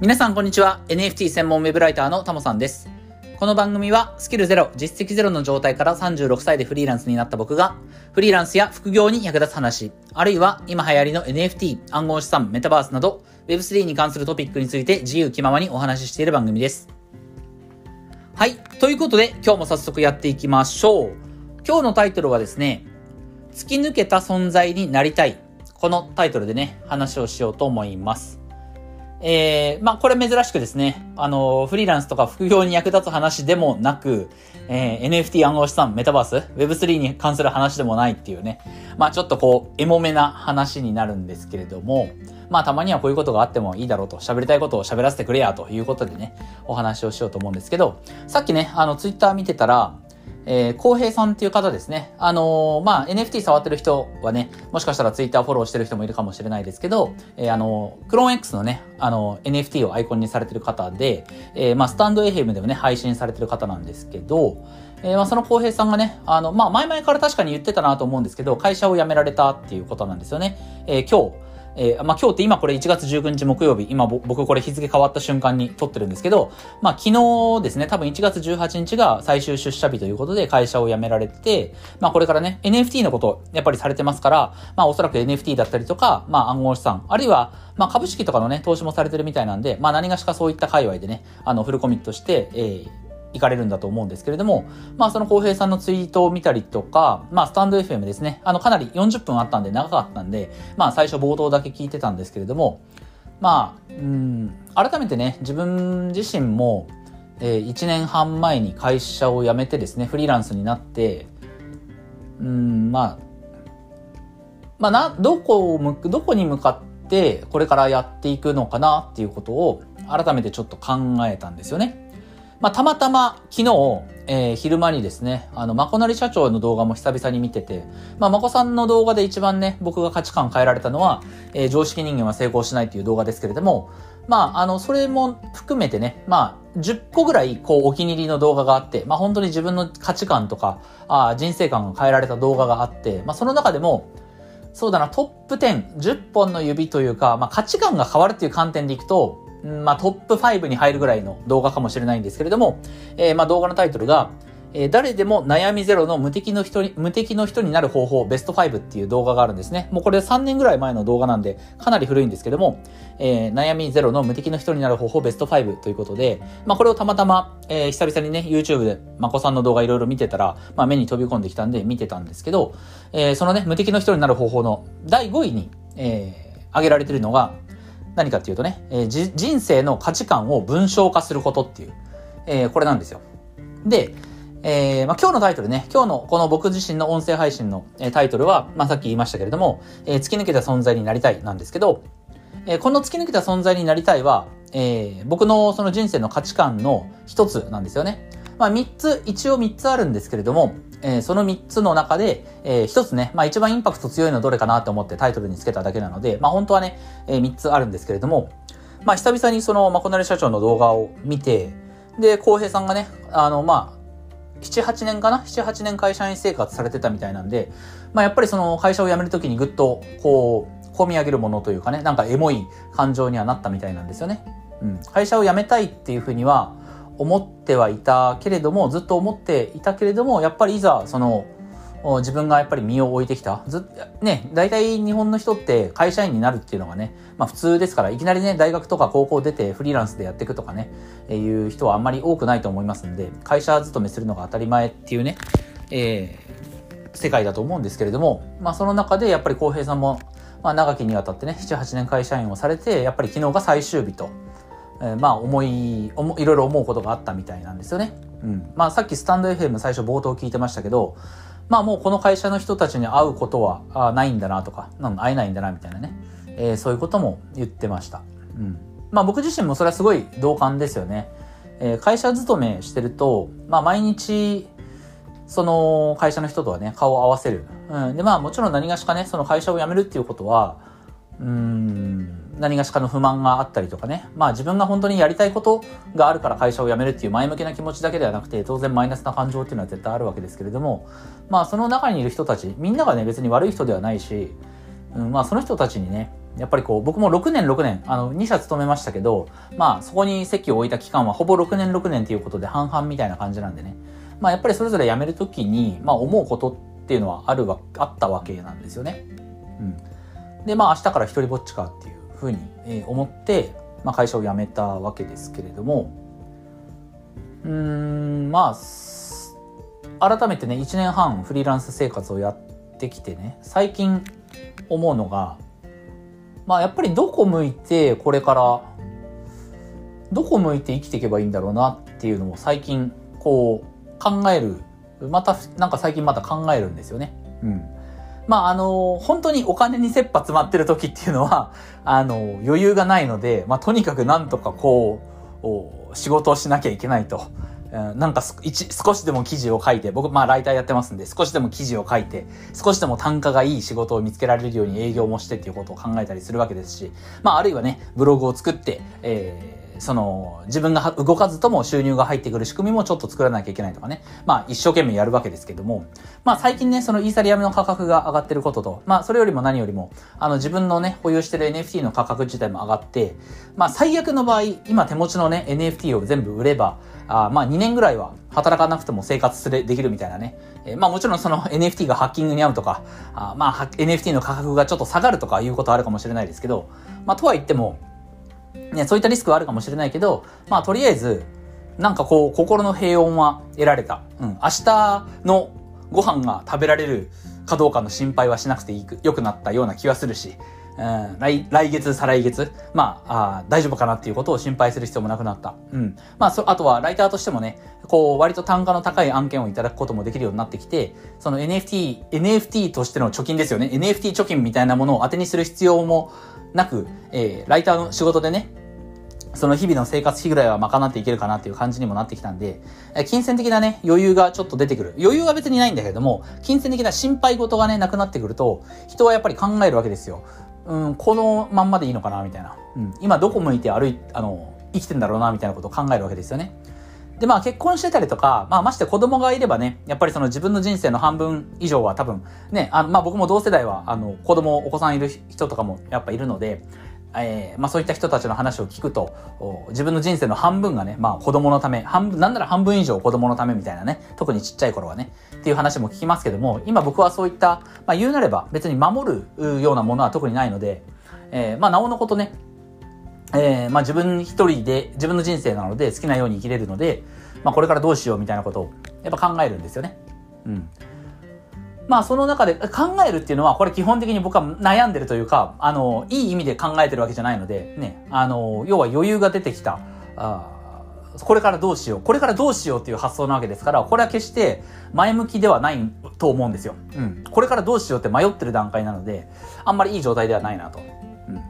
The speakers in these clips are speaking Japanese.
皆さんこんにちは。NFT 専門ウェブライターのタモさんです。この番組はスキルゼロ、実績ゼロの状態から36歳でフリーランスになった僕が、フリーランスや副業に役立つ話、あるいは今流行りの NFT、暗号資産、メタバースなど、Web3 に関するトピックについて自由気ままにお話ししている番組です。はい。ということで、今日も早速やっていきましょう。今日のタイトルはですね、突き抜けた存在になりたい。このタイトルでね、話をしようと思います。えー、まあ、これ珍しくですね、あの、フリーランスとか副業に役立つ話でもなく、えー、NFT 暗号資産、メタバース、Web3 に関する話でもないっていうね、まあ、ちょっとこう、エモめな話になるんですけれども、まあ、たまにはこういうことがあってもいいだろうと、喋りたいことを喋らせてくれや、ということでね、お話をしようと思うんですけど、さっきね、あの、ツイッター見てたら、えー、浩平さんっていう方ですね。あのー、まあ、NFT 触ってる人はね、もしかしたら Twitter フォローしてる人もいるかもしれないですけど、えー、あのー、クローン X のね、あの、NFT をアイコンにされてる方で、えー、まあ、スタンド FM でもね、配信されてる方なんですけど、えー、まあ、その浩平さんがね、あの、まあ、前々から確かに言ってたなと思うんですけど、会社を辞められたっていうことなんですよね。えー、今日、えー、まあ、今日って今これ1月19日木曜日、今僕これ日付変わった瞬間に撮ってるんですけど、まあ、昨日ですね、多分1月18日が最終出社日ということで会社を辞められて、まあ、これからね、NFT のことやっぱりされてますから、まあ、おそらく NFT だったりとか、まあ、暗号資産、あるいは、まあ、株式とかのね、投資もされてるみたいなんで、まあ、何がしかそういった界隈でね、あの、フルコミットして、えー行かれるんだと思うんですけれども、まあその浩平さんのツイートを見たりとか、まあスタンド FM ですね、あのかなり40分あったんで長かったんで、まあ最初冒頭だけ聞いてたんですけれども、まあ、うん、改めてね、自分自身も、えー、1年半前に会社を辞めてですね、フリーランスになって、うん、まあ、まあな、どこを向く、どこに向かってこれからやっていくのかなっていうことを改めてちょっと考えたんですよね。まあ、たまたま昨日、えー、昼間にですね、あの、まこなり社長の動画も久々に見てて、まあ、まこさんの動画で一番ね、僕が価値観変えられたのは、えー、常識人間は成功しないっていう動画ですけれども、まあ、あの、それも含めてね、まあ、10個ぐらい、こう、お気に入りの動画があって、まあ、本当に自分の価値観とか、あ人生観が変えられた動画があって、まあ、その中でも、そうだな、トップ10、10本の指というか、まあ、価値観が変わるっていう観点でいくと、まあ、トップ5に入るぐらいの動画かもしれないんですけれども、えー、まあ、動画のタイトルが、えー、誰でも悩みゼロの無敵の人に、無敵の人になる方法ベスト5っていう動画があるんですね。もうこれ3年ぐらい前の動画なんで、かなり古いんですけども、えー、悩みゼロの無敵の人になる方法ベスト5ということで、まあこれをたまたま、えー、久々にね、YouTube でまこさんの動画いろいろ見てたら、まあ目に飛び込んできたんで見てたんですけど、えー、そのね、無敵の人になる方法の第5位に、えー、挙げられてるのが、何かっていうとね、えー、人生の価値観を文章化することっていう、えー、これなんですよ。で、えー、まあ、今日のタイトルね、今日のこの僕自身の音声配信の、えタイトルは、まあ、さっき言いましたけれども、え突き抜けた存在になりたいなんですけど、えこの突き抜けた存在になりたいは、え僕のその人生の価値観の一つなんですよね。まあ、3つ、一応3つあるんですけれども、えー、その3つの中で、えー、1つね、まあ一番インパクト強いのどれかなと思ってタイトルにつけただけなので、まあ本当はね、えー、3つあるんですけれども、まあ久々にその、まこなり社長の動画を見て、で、浩平さんがね、あの、まあ、7、8年かな ?7、8年会社員生活されてたみたいなんで、まあやっぱりその会社を辞めるときにぐっと、こう、込み上げるものというかね、なんかエモい感情にはなったみたいなんですよね。うん。会社を辞めたいっていうふうには、思ってはいたけれども、ずっと思っていたけれども、やっぱりいざ、その、自分がやっぱり身を置いてきた。ずね、大体日本の人って会社員になるっていうのがね、まあ普通ですから、いきなりね、大学とか高校出てフリーランスでやっていくとかね、えー、いう人はあんまり多くないと思いますんで、会社勤めするのが当たり前っていうね、えー、世界だと思うんですけれども、まあその中でやっぱり浩平さんも、まあ長きにわたってね、7、8年会社員をされて、やっぱり昨日が最終日と。えー、まあ思い、いろいろ思うことがあったみたいなんですよね。うん。まあさっきスタンド FM 最初冒頭聞いてましたけど、まあもうこの会社の人たちに会うことはあないんだなとか、会えないんだなみたいなね、えー、そういうことも言ってました。うん。まあ僕自身もそれはすごい同感ですよね。えー、会社勤めしてると、まあ毎日、その会社の人とはね、顔を合わせる。うん。でまあもちろん何がしかね、その会社を辞めるっていうことは、うん、何がしかの不満があったりとかね。まあ自分が本当にやりたいことがあるから会社を辞めるっていう前向きな気持ちだけではなくて、当然マイナスな感情っていうのは絶対あるわけですけれども、まあその中にいる人たち、みんながね別に悪い人ではないし、うん、まあその人たちにね、やっぱりこう、僕も6年6年、あの、2社勤めましたけど、まあ、そこに席を置いた期間はほぼ6年6年ということで半々みたいな感じなんでね。まあ、やっぱりそれぞれ辞めるときに、まあ、思うことっていうのはあるわ、あったわけなんですよね。うん。で、まあ、明日から一人ぼっちかっていうふうに、思って、まあ、会社を辞めたわけですけれども、うん、まあ、改めてね、1年半フリーランス生活をやってきてね、最近思うのが、まあやっぱりどこ向いてこれからどこ向いて生きていけばいいんだろうなっていうのを最近こう考えるまたなんか最近また考えるんですよね。うん。まああの本当にお金に切羽詰まってる時っていうのは あの余裕がないので、まあとにかくなんとかこう仕事をしなきゃいけないと。なんか少しでも記事を書いて、僕、まあ、ライターやってますんで、少しでも記事を書いて、少しでも単価がいい仕事を見つけられるように営業もしてっていうことを考えたりするわけですし、まあ、あるいはね、ブログを作って、えーその、自分が動かずとも収入が入ってくる仕組みもちょっと作らなきゃいけないとかね。まあ、一生懸命やるわけですけども、まあ、最近ね、そのイーサリアムの価格が上がってることと、まあ、それよりも何よりも、あの、自分のね、保有してる NFT の価格自体も上がって、まあ、最悪の場合、今手持ちのね、NFT を全部売れば、あまあ、2年ぐらいは働かなくても生活する、できるみたいなね。えー、まあ、もちろんその NFT がハッキングに合うとか、あまあ、NFT の価格がちょっと下がるとかいうことはあるかもしれないですけど、まあ、とは言っても、ね、そういったリスクはあるかもしれないけど、まあ、とりあえず、なんかこう、心の平穏は得られた。うん。明日のご飯が食べられるかどうかの心配はしなくていい、良くなったような気はするし、うん、来、来月、再来月、まあ、あ大丈夫かなっていうことを心配する必要もなくなった。うん。まあ、そ、あとは、ライターとしてもね、こう、割と単価の高い案件をいただくこともできるようになってきて、その NFT、NFT としての貯金ですよね。NFT 貯金みたいなものを当てにする必要もなく、えー、ライターの仕事でね、その日々の生活費ぐらいは賄っていけるかなっていう感じにもなってきたんで、金銭的なね、余裕がちょっと出てくる。余裕は別にないんだけれども、金銭的な心配事がね、なくなってくると、人はやっぱり考えるわけですよ。うん、このまんまでいいのかなみたいな。うん、今どこ向いて歩い、あの、生きてんだろうなみたいなことを考えるわけですよね。で、まあ結婚してたりとか、まあまして子供がいればね、やっぱりその自分の人生の半分以上は多分、ね、あまあ僕も同世代は、あの、子供、お子さんいる人とかもやっぱいるので、えー、まあそういった人たちの話を聞くと、自分の人生の半分がね、まあ子供のため、半分、なんなら半分以上子供のためみたいなね、特にちっちゃい頃はね、っていう話も聞きますけども、今僕はそういった、まあ言うなれば別に守るようなものは特にないので、えー、まあなおのことね、えー、まあ自分一人で、自分の人生なので好きなように生きれるので、まあこれからどうしようみたいなことをやっぱ考えるんですよね。うん。まあその中で考えるっていうのは、これ基本的に僕は悩んでるというか、あの、いい意味で考えてるわけじゃないので、ね、あの、要は余裕が出てきた、あこれからどうしよう、これからどうしようっていう発想なわけですから、これは決して前向きではないと思うんですよ。うん。これからどうしようって迷ってる段階なので、あんまりいい状態ではないなと。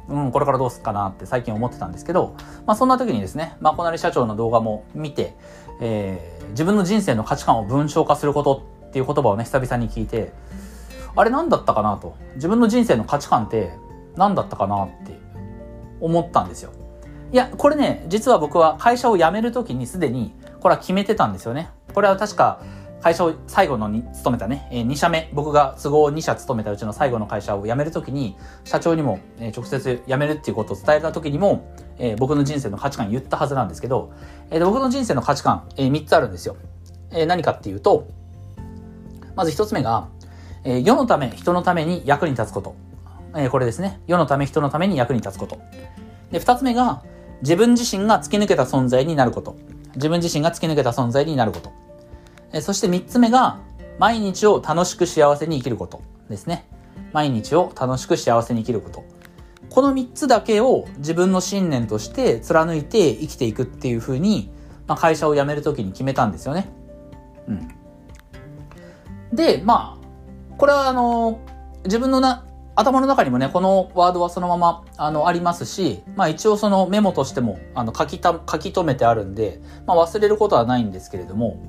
うん、これからどうすっかなって最近思ってたんですけど、まあそんな時にですね、まあこなり社長の動画も見て、えー、自分の人生の価値観を文章化することっていう言葉をね、久々に聞いて、あれ何だったかなと。自分の人生の価値観って何だったかなって思ったんですよ。いや、これね、実は僕は会社を辞めるときにすでに、これは決めてたんですよね。これは確か、会社を最後のに勤めたね、えー、2社目、僕が都合2社勤めたうちの最後の会社を辞めるときに、社長にも、えー、直接辞めるっていうことを伝えたときにも、えー、僕の人生の価値観言ったはずなんですけど、えー、僕の人生の価値観、えー、3つあるんですよ。えー、何かっていうと、まず一つ目が、えー、世のため、人のために役に立つこと。えー、これですね。世のため、人のために役に立つこと。で、二つ目が、自分自身が突き抜けた存在になること。自分自身が突き抜けた存在になること。え、そして三つ目が、毎日を楽しく幸せに生きることですね。毎日を楽しく幸せに生きること。この三つだけを自分の信念として貫いて生きていくっていうふうに、まあ、会社を辞めるときに決めたんですよね。うん。で、まあ、これはあの、自分のな、頭の中にもね、このワードはそのまま、あの、ありますし、まあ一応そのメモとしても、あの、書きた、書き留めてあるんで、まあ忘れることはないんですけれども、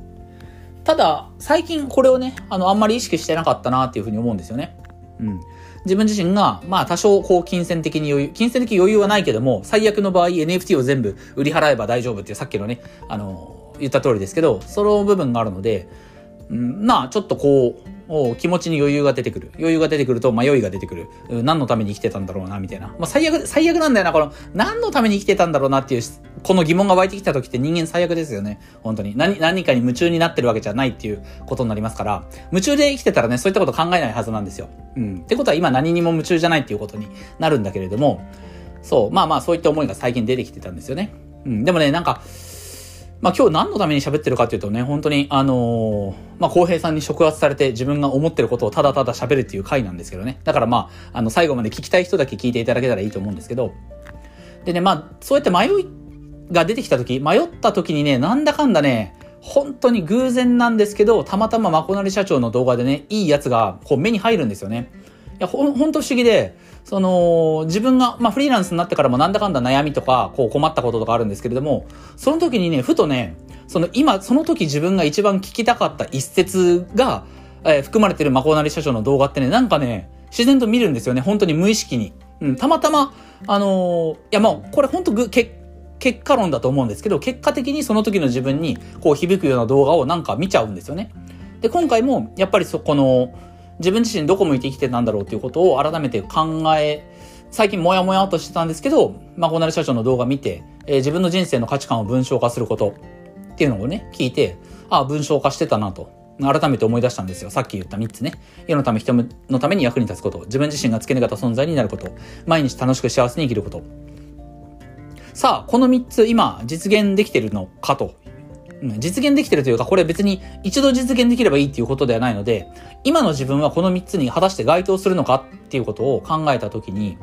ただ、最近これをね、あの、あんまり意識してなかったなっていうふうに思うんですよね。うん。自分自身が、まあ多少こう金銭的に余裕、金銭的余裕はないけども、最悪の場合 NFT を全部売り払えば大丈夫っていうさっきのね、あの、言った通りですけど、その部分があるので、うん、まあちょっとこう、気持ちに余裕が出てくる。余裕が出てくると迷いが出てくる。何のために生きてたんだろうな、みたいな。まあ、最悪、最悪なんだよな、この、何のために生きてたんだろうなっていう、この疑問が湧いてきた時って人間最悪ですよね。本当に。何、何かに夢中になってるわけじゃないっていうことになりますから、夢中で生きてたらね、そういったこと考えないはずなんですよ。うん。ってことは今何にも夢中じゃないっていうことになるんだけれども、そう、まあまあそういった思いが最近出てきてたんですよね。うん。でもね、なんか、まあ今日何のために喋ってるかっていうとね、本当に、あのー、まあ浩平さんに触発されて自分が思ってることをただただ喋るっていう回なんですけどね。だからまあ、あの最後まで聞きたい人だけ聞いていただけたらいいと思うんですけど。でね、まあ、そうやって迷いが出てきた時、迷った時にね、なんだかんだね、本当に偶然なんですけど、たまたままこなり社長の動画でね、いいやつがこう目に入るんですよね。いや、ほ、ほんと不思議で、その、自分が、まあ、フリーランスになってからもなんだかんだ悩みとか、こう困ったこととかあるんですけれども、その時にね、ふとね、その今、その時自分が一番聞きたかった一節が、えー、含まれてるマコナリ社長の動画ってね、なんかね、自然と見るんですよね。本当に無意識に。うん、たまたま、あのー、いやもう、これ本当ぐ、け、結果論だと思うんですけど、結果的にその時の自分に、こう響くような動画をなんか見ちゃうんですよね。で、今回も、やっぱりそこの、自分自身どこ向いて生きてたんだろうっていうことを改めて考え、最近もやもやっとしてたんですけど、まあ、コナル社長の動画見て、えー、自分の人生の価値観を文章化することっていうのをね、聞いて、ああ、文章化してたなと。改めて思い出したんですよ。さっき言った3つね。世のため、人のために役に立つこと。自分自身が付け抜かた存在になること。毎日楽しく幸せに生きること。さあ、この3つ今実現できてるのかと実現できてるというか、これ別に一度実現できればいいっていうことではないので、今の自分はこの3つに果たして該当するのかっていうことを考えたときに、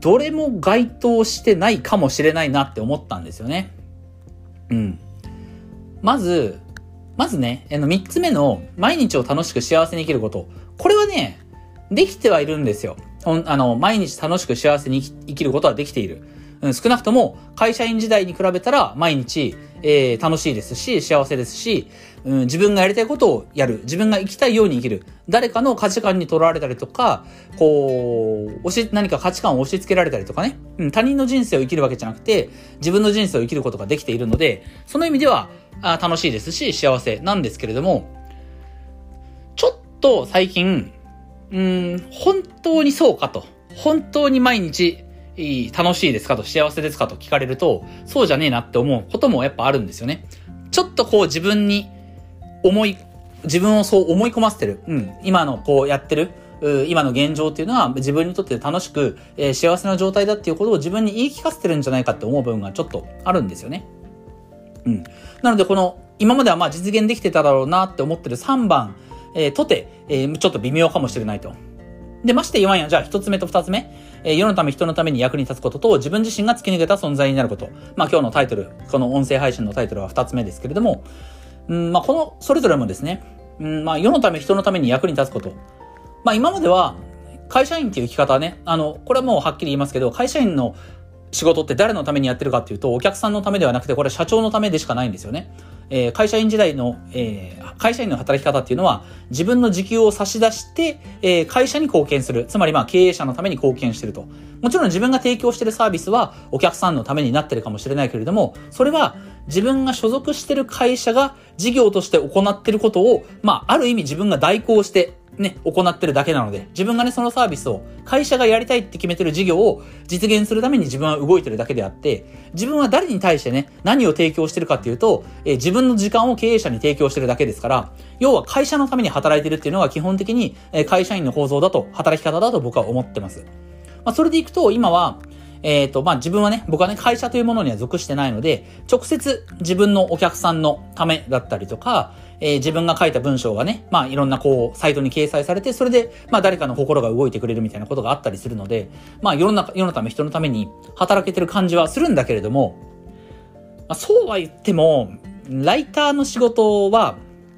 どれも該当してないかもしれないなって思ったんですよね。うん。まず、まずね、あの3つ目の毎日を楽しく幸せに生きること。これはね、できてはいるんですよ。あの、毎日楽しく幸せに生きることはできている。うん、少なくとも会社員時代に比べたら毎日、えー、楽しいですし、幸せですし、うん、自分がやりたいことをやる。自分が生きたいように生きる。誰かの価値観にとらわれたりとか、こう、押し、何か価値観を押し付けられたりとかね。うん、他人の人生を生きるわけじゃなくて、自分の人生を生きることができているので、その意味では、あ楽しいですし、幸せなんですけれども、ちょっと最近、うん、本当にそうかと。本当に毎日いい楽しいですかと幸せですかと聞かれると、そうじゃねえなって思うこともやっぱあるんですよね。ちょっとこう自分に思い、自分をそう思い込ませてる。うん。今のこうやってる。今の現状っていうのは自分にとって楽しく、えー、幸せな状態だっていうことを自分に言い聞かせてるんじゃないかって思う部分がちょっとあるんですよね。うん。なのでこの、今まではまあ実現できてただろうなって思ってる3番、えー、とて、えー、ちょっと微妙かもしれないと。で、まして言わんや、じゃあ一つ目と二つ目。え、世のため人のために役に立つことと自分自身が突き抜けた存在になること。まあ今日のタイトル、この音声配信のタイトルは二つ目ですけれども、うん、まあこの、それぞれもですね、うん、まあ世のため人のために役に立つこと。まあ今までは、会社員っていう生き方はね、あの、これはもうはっきり言いますけど、会社員の仕事って誰のためにやってるかっていうと、お客さんのためではなくて、これは社長のためでしかないんですよね。えー、会社員時代の、えー、会社員の働き方っていうのは、自分の時給を差し出して、えー、会社に貢献する。つまりまあ経営者のために貢献してると。もちろん自分が提供してるサービスはお客さんのためになってるかもしれないけれども、それは自分が所属してる会社が事業として行ってることを、まあ、ある意味自分が代行して、ね、行ってるだけなので、自分がね、そのサービスを、会社がやりたいって決めてる事業を実現するために自分は動いてるだけであって、自分は誰に対してね、何を提供してるかっていうと、えー、自分の時間を経営者に提供してるだけですから、要は会社のために働いてるっていうのが基本的に、えー、会社員の構造だと、働き方だと僕は思ってます。まあ、それでいくと、今は、えっ、ー、と、まあ、自分はね、僕はね、会社というものには属してないので、直接自分のお客さんのためだったりとか、えー、自分が書いた文章がね、まあ、いろんなこう、サイトに掲載されて、それで、まあ、誰かの心が動いてくれるみたいなことがあったりするので、まあ、世の中、世のため、人のために働けてる感じはするんだけれども、まあ、そうは言っても、ライターの仕事は、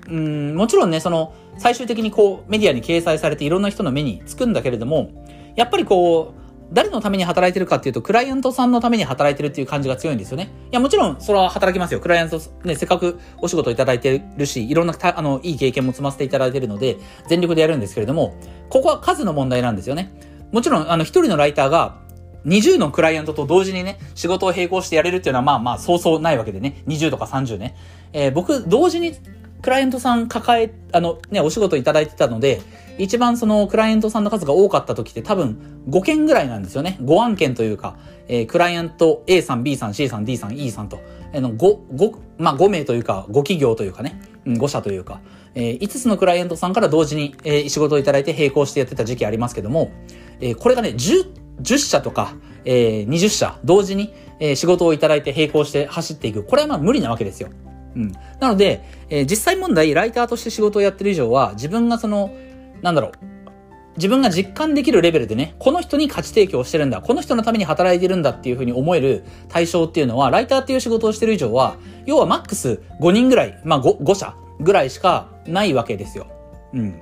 うん、もちろんね、その、最終的にこう、メディアに掲載されていろんな人の目につくんだけれども、やっぱりこう、誰のために働いてるかっていうと、クライアントさんのために働いてるっていう感じが強いんですよね。いや、もちろん、それは働きますよ。クライアント、ね、せっかくお仕事いただいてるし、いろんな、あの、いい経験も積ませていただいてるので、全力でやるんですけれども、ここは数の問題なんですよね。もちろん、あの、一人のライターが、20のクライアントと同時にね、仕事を並行してやれるっていうのはまあまあそうそうないわけでね、20とか30ね。えー、僕、同時にクライアントさん抱え、あのね、お仕事いただいてたので、一番そのクライアントさんの数が多かった時って多分5件ぐらいなんですよね。5案件というか、えー、クライアント A さん、B さん、C さん、D さん、E さんと、あの、5、5、まあ5名というか、5企業というかね、うん、5社というか、えー、5つのクライアントさんから同時に、えー、仕事をいただいて並行してやってた時期ありますけども、えー、これがね、10、10社とか、えー、20社同時に、えー、仕事をいただいて並行して走っていく。これはまあ無理なわけですよ。うん。なので、えー、実際問題、ライターとして仕事をやってる以上は、自分がその、なんだろう、自分が実感できるレベルでね、この人に価値提供してるんだ、この人のために働いてるんだっていうふうに思える対象っていうのは、ライターっていう仕事をしてる以上は、要はマックス5人ぐらい、まあ 5, 5社ぐらいしかないわけですよ。うん。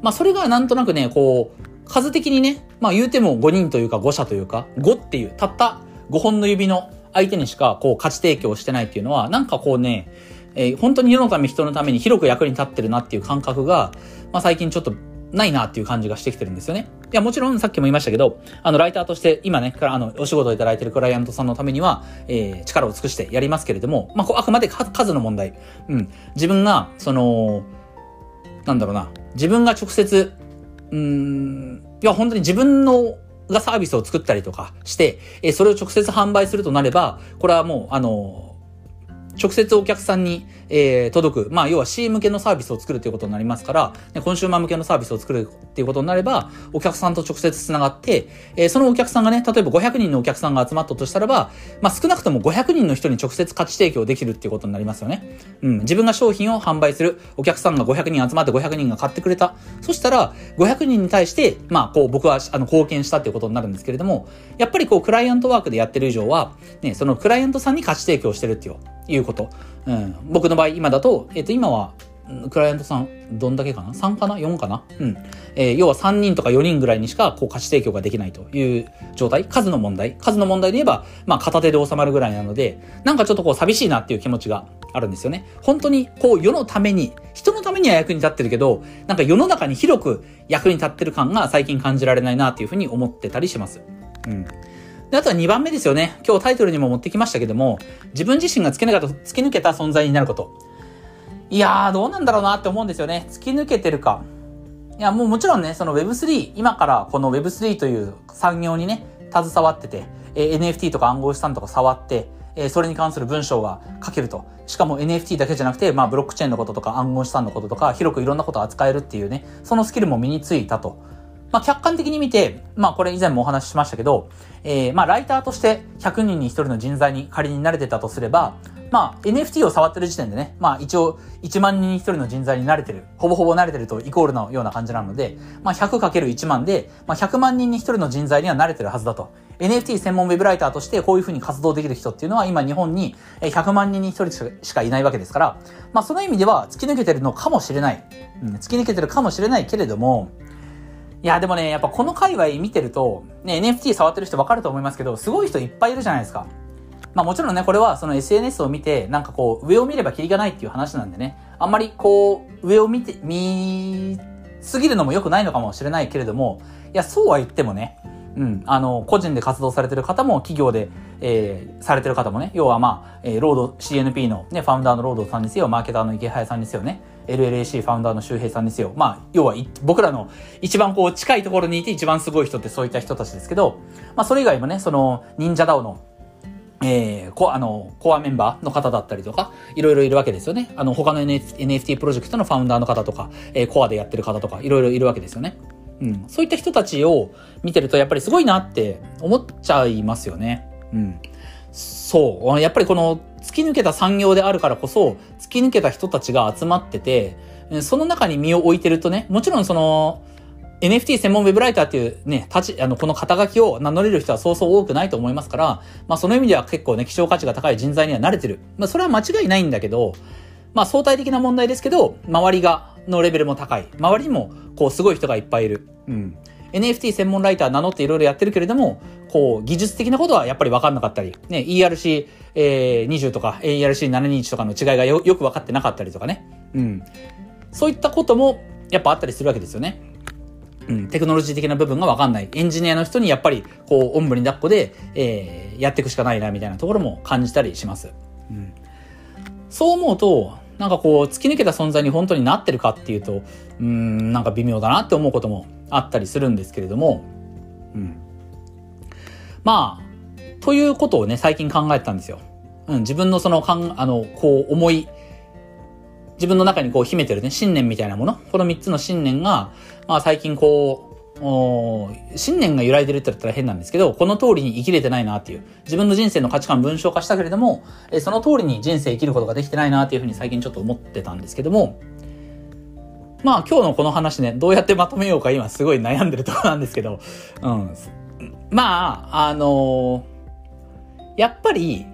まあそれがなんとなくね、こう、数的にね、まあ言うても5人というか5社というか、5っていう、たった5本の指の相手にしかこう価値提供してないっていうのは、なんかこうね、えー、本当に世のため人のために広く役に立ってるなっていう感覚が、まあ最近ちょっとないなっていう感じがしてきてるんですよね。いや、もちろんさっきも言いましたけど、あの、ライターとして今ね、あの、お仕事をいただいてるクライアントさんのためには、えー、力を尽くしてやりますけれども、まあ、あくまで数の問題。うん。自分が、その、なんだろうな、自分が直接、うん、いや、本当に自分のがサービスを作ったりとかして、えそれを直接販売するとなれば、これはもう、あの、直接お客さんに、えー、届く。まあ、要は C 向けのサービスを作るということになりますから、ね、コンシューマー向けのサービスを作るっていうことになれば、お客さんと直接繋がって、えー、そのお客さんがね、例えば500人のお客さんが集まったとしたらば、まあ、少なくとも500人の人に直接価値提供できるっていうことになりますよね。うん。自分が商品を販売する。お客さんが500人集まって500人が買ってくれた。そしたら、500人に対して、まあ、こう、僕は、あの、貢献したっていうことになるんですけれども、やっぱりこう、クライアントワークでやってる以上は、ね、そのクライアントさんに価値提供してるっていういうこと。うん。僕の場合、今だと、えっ、ー、と、今は、クライアントさん、どんだけかな ?3 かな ?4 かな？うん。えー、要は3人とか4人ぐらいにしか、こう、価値提供ができないという状態数の問題数の問題で言えば、まあ、片手で収まるぐらいなので、なんかちょっとこう、寂しいなっていう気持ちがあるんですよね。本当に、こう、世のために、人のためには役に立ってるけど、なんか世の中に広く役に立ってる感が最近感じられないなっていうふうに思ってたりします。うん。で、あとは2番目ですよね。今日タイトルにも持ってきましたけども、自分自身が突き抜けた、突き抜けた存在になること。いやー、どうなんだろうなって思うんですよね。突き抜けてるか。いや、もうもちろんね、その Web3、今からこの Web3 という産業にね、携わってて、えー、NFT とか暗号資産とか触って、えー、それに関する文章が書けると。しかも NFT だけじゃなくて、まあブロックチェーンのこととか暗号資産のこととか、広くいろんなことを扱えるっていうね、そのスキルも身についたと。まあ、客観的に見て、まあ、これ以前もお話ししましたけど、えー、まあ、ライターとして100人に1人の人材に仮に慣れてたとすれば、まあ、NFT を触ってる時点でね、まあ、一応、1万人に1人の人材に慣れてる。ほぼほぼ慣れてるとイコールのような感じなので、まあ、100×1 万で、まあ、100万人に1人の人材には慣れてるはずだと。NFT 専門ウェブライターとしてこういうふうに活動できる人っていうのは今日本に100万人に1人しかいないわけですから、まあ、その意味では突き抜けてるのかもしれない。うん、突き抜けてるかもしれないけれども、いや、でもね、やっぱこの界隈見てると、ね、NFT 触ってる人わかると思いますけど、すごい人いっぱいいるじゃないですか。まあもちろんね、これはその SNS を見て、なんかこう、上を見ればキリがないっていう話なんでね、あんまりこう、上を見て、見すぎるのも良くないのかもしれないけれども、いや、そうは言ってもね、うん、あの、個人で活動されてる方も、企業で、えー、されてる方もね、要はまあ、えー、ロード、CNP のね、ファウンダーのロードさんですよ、マーケターの池早さんですよね、LLAC ファウンダーの周平さんですよ。まあ、要は、僕らの一番こう、近いところにいて一番すごい人ってそういった人たちですけど、まあ、それ以外もね、その、忍者 DAO の、えー、コあの、コアメンバーの方だったりとか、いろいろいるわけですよね。あの、他の NFT プロジェクトのファウンダーの方とか、えー、コアでやってる方とか、いろいろいるわけですよね。うん。そういった人たちを見てると、やっぱりすごいなって思っちゃいますよね。うん。そう。やっぱりこの突き抜けた産業であるからこそ、突き抜けた人たちが集まってて、その中に身を置いてるとね、もちろんその、NFT 専門ウェブライターっていうね、立ち、あの、この肩書きを名乗れる人はそうそう多くないと思いますから、まあその意味では結構ね、希少価値が高い人材には慣れてる。まあそれは間違いないんだけど、まあ相対的な問題ですけど、周りが、のレベルも高い。周りにも、こう、すごい人がいっぱいいる。うん。NFT 専門ライター名乗っていろいろやってるけれども、こう、技術的なことはやっぱり分かんなかったり、ね、ERC、えー、20とか ERC721 とかの違いがよよく分かってなかったりとかね。うん。そういったこともやっぱあったりするわけですよね。うん、テクノロジー的な部分がわかんない。エンジニアの人にやっぱり、こう、おんぶに抱っこで、えー、やっていくしかないな、みたいなところも感じたりします。うん。そう思うと、なんかこう、突き抜けた存在に本当になってるかっていうと、うん、なんか微妙だなって思うこともあったりするんですけれども、うん。まあ、ということをね、最近考えてたんですよ。うん、自分のその、かん、あの、こう、思い、自分の中にこう秘めてるね、信念みたいなもの、この3つの信念が、まあ最近こう、信念が揺らいでるって言ったら変なんですけど、この通りに生きれてないなっていう、自分の人生の価値観文章化したけれども、その通りに人生生きることができてないなっていうふうに最近ちょっと思ってたんですけども、まあ今日のこの話ね、どうやってまとめようか今すごい悩んでるところなんですけど、うん。まあ、あのー、やっぱり、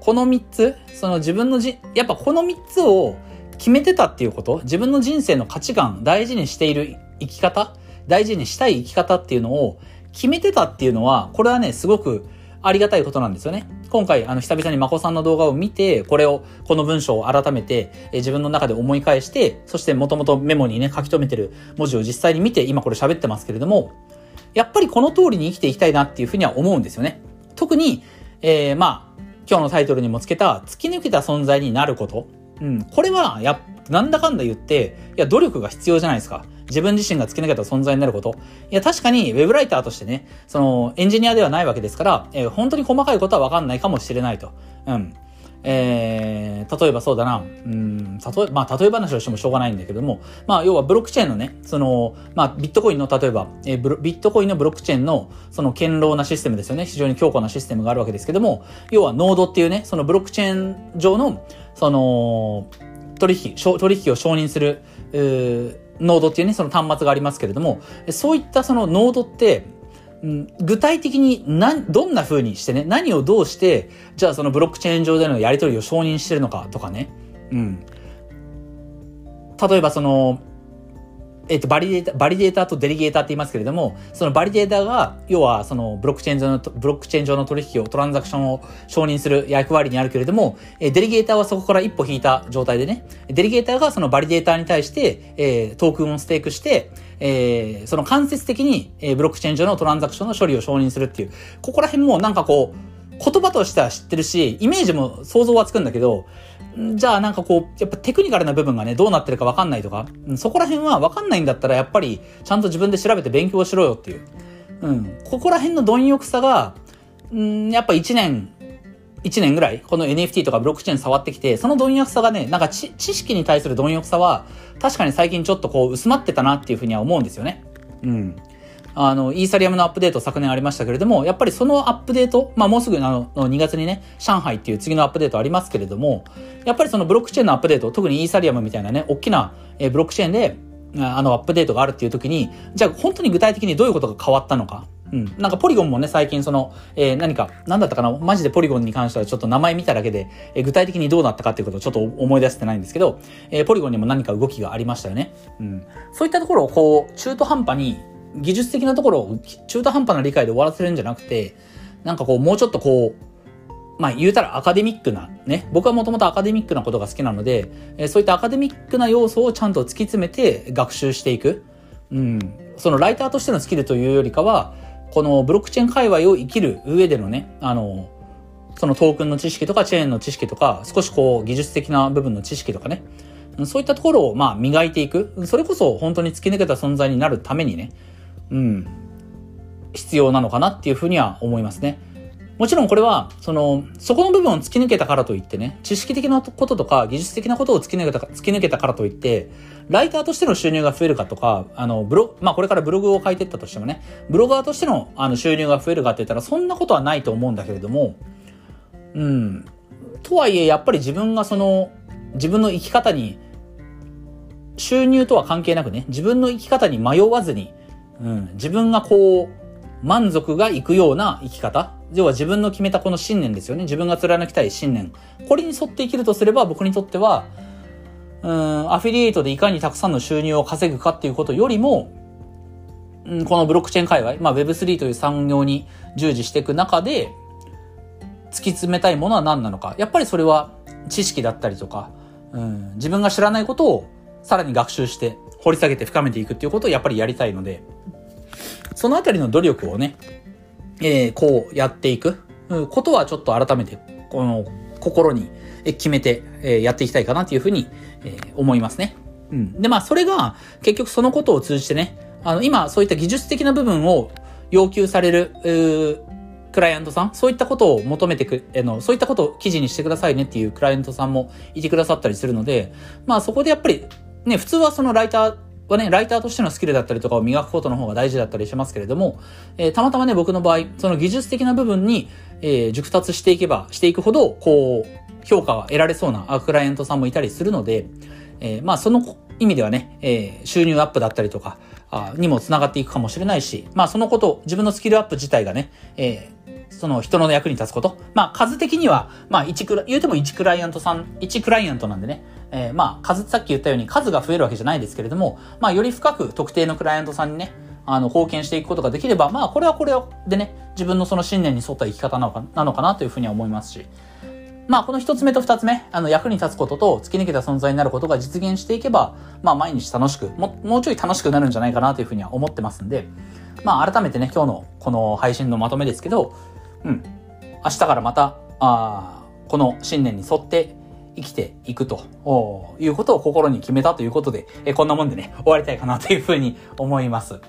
この3つ、その自分のじ、やっぱこの3つを決めてたっていうこと、自分の人生の価値観大事にしている生き方？大事にしたい生き方っていうのを決めてたっていうのは、これはね、すごくありがたいことなんですよね。今回、あの、久々にまこさんの動画を見て、これを、この文章を改めて、え自分の中で思い返して、そしてもともとメモにね、書き留めてる文字を実際に見て、今これ喋ってますけれども、やっぱりこの通りに生きていきたいなっていうふうには思うんですよね。特に、えー、まあ、今日のタイトルにもつけた、突き抜けた存在になること。うん、これは、や、なんだかんだ言って、いや、努力が必要じゃないですか。自分自身が突き抜けた存在になること。いや、確かに、ウェブライターとしてね、その、エンジニアではないわけですから、えー、本当に細かいことはわかんないかもしれないと。うん。えー、例えばそうだな、うん、例え、まあ、例え話をしてもしょうがないんだけども、まあ、要はブロックチェーンのね、その、まあ、ビットコインの、例えば、えー、ビットコインのブロックチェーンの、その、堅牢なシステムですよね。非常に強固なシステムがあるわけですけども、要は、ノードっていうね、そのブロックチェーン上の、その、取引、取引を承認する、ノードっていうね、その端末がありますけれども、そういったそのノードって、具体的に何、どんな風にしてね、何をどうして、じゃあそのブロックチェーン上でのやり取りを承認してるのかとかね。うん。例えばその、えっと、バリデータ、バリデータとデリゲーターって言いますけれども、そのバリデータが、要は、そのブロックチェーン上の、ブロックチェーン上の取引を、トランザクションを承認する役割にあるけれども、えデリゲーターはそこから一歩引いた状態でね、デリゲーターがそのバリデータに対して、えー、トークンをステークして、えー、その間接的に、えー、ブロックチェーン上のトランザクションの処理を承認するっていう、ここら辺もなんかこう、言葉としては知ってるし、イメージも想像はつくんだけど、じゃあなんかこう、やっぱテクニカルな部分がね、どうなってるかわかんないとか、そこら辺はわかんないんだったらやっぱりちゃんと自分で調べて勉強しろよっていう。うん。ここら辺の貪欲さが、うん、やっぱ1年、1年ぐらい、この NFT とかブロックチェーン触ってきて、その貪欲さがね、なんか知識に対する貪欲さは、確かに最近ちょっとこう薄まってたなっていうふうには思うんですよね。うん。あの、イーサリアムのアップデート昨年ありましたけれども、やっぱりそのアップデート、まあもうすぐあの、2月にね、上海っていう次のアップデートありますけれども、やっぱりそのブロックチェーンのアップデート、特にイーサリアムみたいなね、大きなブロックチェーンで、あの、アップデートがあるっていう時に、じゃあ本当に具体的にどういうことが変わったのか。うん。なんかポリゴンもね、最近その、えー、何か、何だったかなマジでポリゴンに関してはちょっと名前見ただけで、えー、具体的にどうなったかっていうことをちょっと思い出せてないんですけど、えー、ポリゴンにも何か動きがありましたよね。うん。そういったところをこう、中途半端に、技術的なところを中途半端な理解で終わらせるんじゃなくて、なんかこう、もうちょっとこう、まあ言うたらアカデミックな、ね。僕はもともとアカデミックなことが好きなので、えそういったアカデミックな要素をちゃんと突き詰めて学習していく。うん。そのライターとしてのスキルというよりかは、このブロックチェーン界隈を生きる上でのね、あの、そのトークンの知識とかチェーンの知識とか、少しこう技術的な部分の知識とかね、そういったところをまあ磨いていく。それこそ本当に突き抜けた存在になるためにね、うん、必要なのかなっていうふうには思いますね。もちろんこれは、その、そこの部分を突き抜けたからといってね、知識的なこととか技術的なことを突き抜けた突き抜けたからといって、ライターとしての収入が増えるかとか、あの、ブロ、まあこれからブログを書いていったとしてもね、ブロガーとしてのあの収入が増えるかって言ったらそんなことはないと思うんだけれども、うん。とはいえ、やっぱり自分がその、自分の生き方に、収入とは関係なくね、自分の生き方に迷わずに、うん、自分がこう、満足がいくような生き方。要は自分の決めたこの信念ですよね。自分が貫きたい信念。これに沿って生きるとすれば、僕にとっては、うん、アフィリエイトでいかにたくさんの収入を稼ぐかっていうことよりも、うん、このブロックチェーン界隈、まあ Web3 という産業に従事していく中で、突き詰めたいものは何なのか。やっぱりそれは知識だったりとか、うん、自分が知らないことをさらに学習して掘り下げて深めていくっていうことをやっぱりやりたいので、そのあたりの努力をね、えー、こうやっていくことはちょっと改めて、この心に決めて、えやっていきたいかなというふうに、え思いますね。うん。で、まあ、それが、結局そのことを通じてね、あの、今、そういった技術的な部分を要求される、クライアントさん、そういったことを求めてく、あの、そういったことを記事にしてくださいねっていうクライアントさんもいてくださったりするので、まあそこでやっぱり、ね、普通はそのライターはね、ライターとしてのスキルだったりとかを磨くことの方が大事だったりしますけれども、えー、たまたまね、僕の場合、その技術的な部分に、えー、熟達していけば、していくほど、こう、評価が得られそうなクライアントさんもいたりするので、えー、まあその意味ではね、えー、収入アップだったりとか、あにも繋がっていくかもしれないし、まあそのこと、自分のスキルアップ自体がね、えー、その人の役に立つこと。まあ数的には、まあ1クラ、言うても1クライアントさん、1クライアントなんでね、えー、まあ数、さっき言ったように数が増えるわけじゃないですけれども、まあより深く特定のクライアントさんにね、あの、貢献していくことができれば、まあこれはこれでね、自分のその信念に沿った生き方なのかなのかなというふうには思いますし、まあ、この一つ目と二つ目、あの、役に立つことと突き抜けた存在になることが実現していけば、まあ、毎日楽しく、も、もうちょい楽しくなるんじゃないかなというふうには思ってますんで、まあ、改めてね、今日のこの配信のまとめですけど、うん、明日からまた、あこの信念に沿って生きていくということを心に決めたということで、えこんなもんでね、終わりたいかなというふうに思います。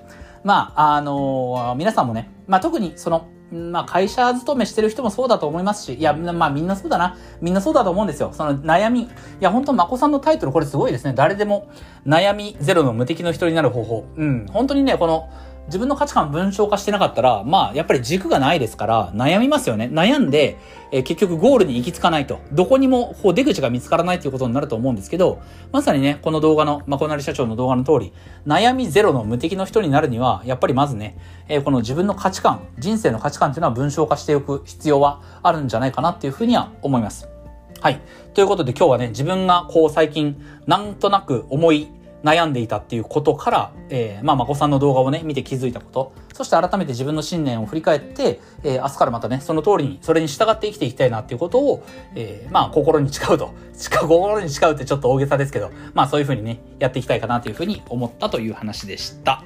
まあ、あのー、皆さんもね、まあ、特にその、まあ会社勤めしてる人もそうだと思いますし、いや、まあみんなそうだな。みんなそうだと思うんですよ。その悩み。いや、本当まこさんのタイトルこれすごいですね。誰でも悩みゼロの無敵の人になる方法。うん。本当にね、この、自分の価値観文章化してなかったら、まあ、やっぱり軸がないですから、悩みますよね。悩んで、えー、結局ゴールに行き着かないと。どこにも、こう、出口が見つからないということになると思うんですけど、まさにね、この動画の、まこなり社長の動画の通り、悩みゼロの無敵の人になるには、やっぱりまずね、えー、この自分の価値観、人生の価値観っていうのは文章化しておく必要はあるんじゃないかなっていうふうには思います。はい。ということで今日はね、自分がこう最近、なんとなく思い、悩んでいたっていうことから、えー、まあ、まこさんの動画をね、見て気づいたこと、そして改めて自分の信念を振り返って、えー、明日からまたね、その通りに、それに従って生きていきたいなっていうことを、えー、まあ、心に誓うと。誓う、心に誓うってちょっと大げさですけど、まあ、そういうふうにね、やっていきたいかなというふうに思ったという話でした。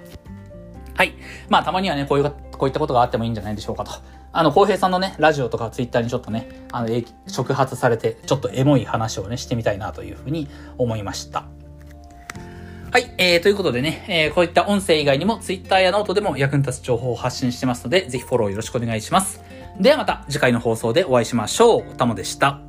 はい。まあ、たまにはね、こういう、こういったことがあってもいいんじゃないでしょうかと。あの、浩平さんのね、ラジオとかツイッターにちょっとね、あの、触発されて、ちょっとエモい話をね、してみたいなというふうに思いました。はい、えー、ということでね、えー、こういった音声以外にも Twitter やノートでも役に立つ情報を発信してますので、ぜひフォローよろしくお願いします。ではまた次回の放送でお会いしましょう。たもでした。